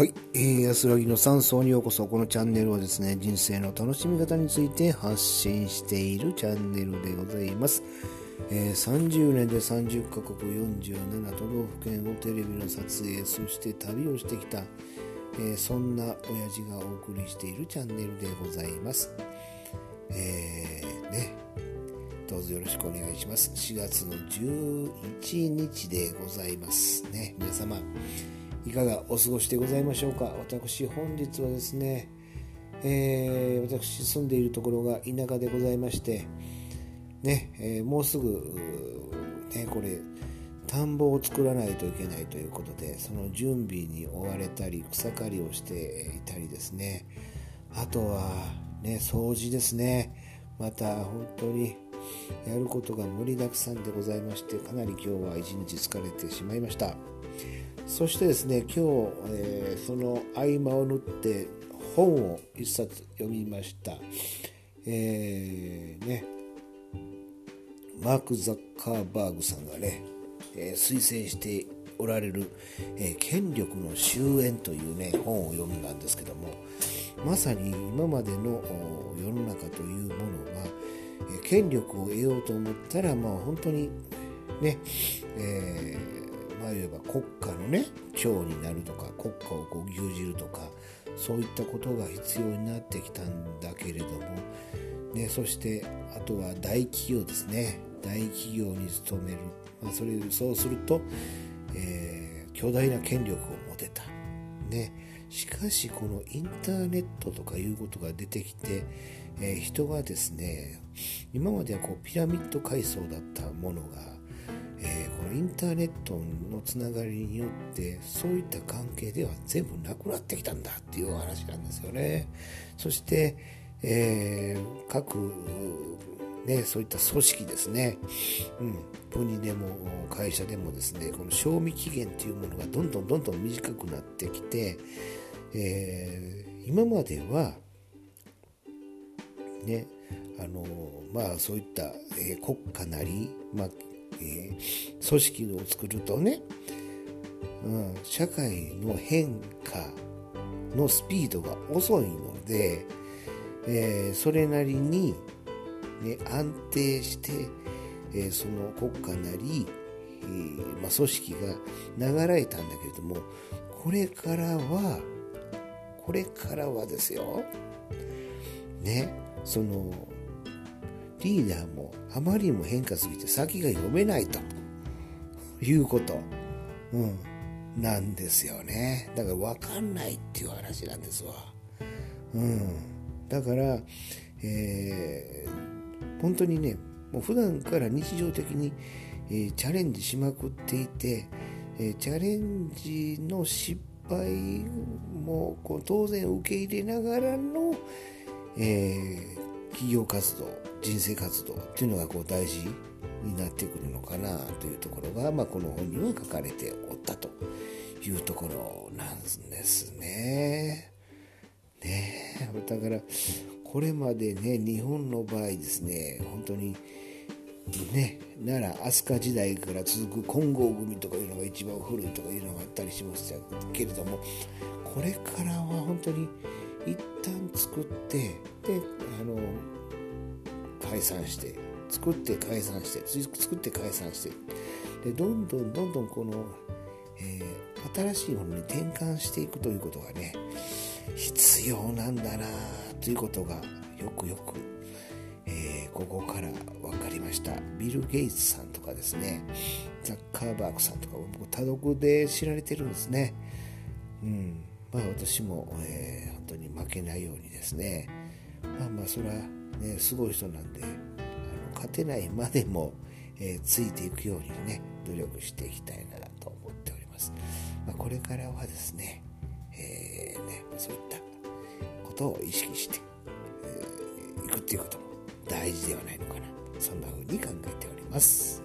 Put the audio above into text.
はい、えー、安らぎの山荘にようこそ。このチャンネルはですね、人生の楽しみ方について発信しているチャンネルでございます。えー、30年で30カ国47都道府県をテレビの撮影、そして旅をしてきた、えー、そんな親父がお送りしているチャンネルでございます。えー、ね、どうぞよろしくお願いします。4月の11日でございますね。皆様、いかがお過ごしでございましょうか？私、本日はですね、えー、私住んでいるところが田舎でございまして、ね、えー、もうすぐ、ね、これ、田んぼを作らないといけないということで、その準備に追われたり、草刈りをしていたりですね、あとは、ね、掃除ですね、また本当にやることが盛りだくさんでございましてかなり今日は一日疲れてしまいました。そしてですね今日、えー、その合間を縫って本を一冊読みました。えー、ね。マーク・ザッカーバーグさんがね、えー、推薦しておられる、えー、権力の終焉というね本を読んだんですけどもまさに今までの世の中というものが権力を得ようと思ったら、まあ、本当にね、えー、まあ言えば国家のね長になるとか国家をこう牛耳るとかそういったことが必要になってきたんだけれども、ね、そしてあとは大企業ですね。大企業に勤める、まあ、それそうすると、えー、巨大な権力を持てた、ね、しかしこのインターネットとかいうことが出てきて、えー、人がですね今まではこうピラミッド階層だったものが、えー、このインターネットのつながりによってそういった関係では全部なくなってきたんだっていうお話なんですよね。そして、えー、各ね、そういった組織ですね、うん、国でも会社でもですねこの賞味期限というものがどんどんどんどん短くなってきて、えー、今まではねあのまあそういった、えー、国家なり、まあえー、組織を作るとね、うん、社会の変化のスピードが遅いので、えー、それなりに、ね、安定して、えー、その国家なり、えーまあ、組織が流れたんだけれどもこれからはこれからはですよ。ね。そのリーダーもあまりにも変化すぎて先が読めないと。いうこと、うん、なんですよね。だから分かんないっていう話なんですわ、うん、だから、えー、本当にねもう普段から日常的に、えー、チャレンジしまくっていて、えー、チャレンジの失敗もこう当然受け入れながらの、えー、企業活動人生活動っていうのがこう大事になってくるのかなというところが、まあ、この本には書かれておったというところなんですね。ねだからこれまでね日本の場合ですね本当にね奈良飛鳥時代から続く金剛組とかいうのが一番古いとかいうのがあったりしましたけれどもこれからは本当に一旦作ってであの解散して作って解散して作って解散して。でどんどんどんどんこの、えー、新しいものに転換していくということがね必要なんだなということがよくよく、えー、ここから分かりました。ビル・ゲイツさんとかですねザッカーバーグさんとか僕多読で知られてるんですね。うん。まあ私も、えー、本当に負けないようにですね。まあまあそれはね、すごい人なんであの勝てないまでも、えー、ついていくようにね努力していきたいなと思っております、まあ、これからはですね,、えーね、そういったことを意識して、えー、いくっていうことも大事ではないのかな。そんな風に考えております。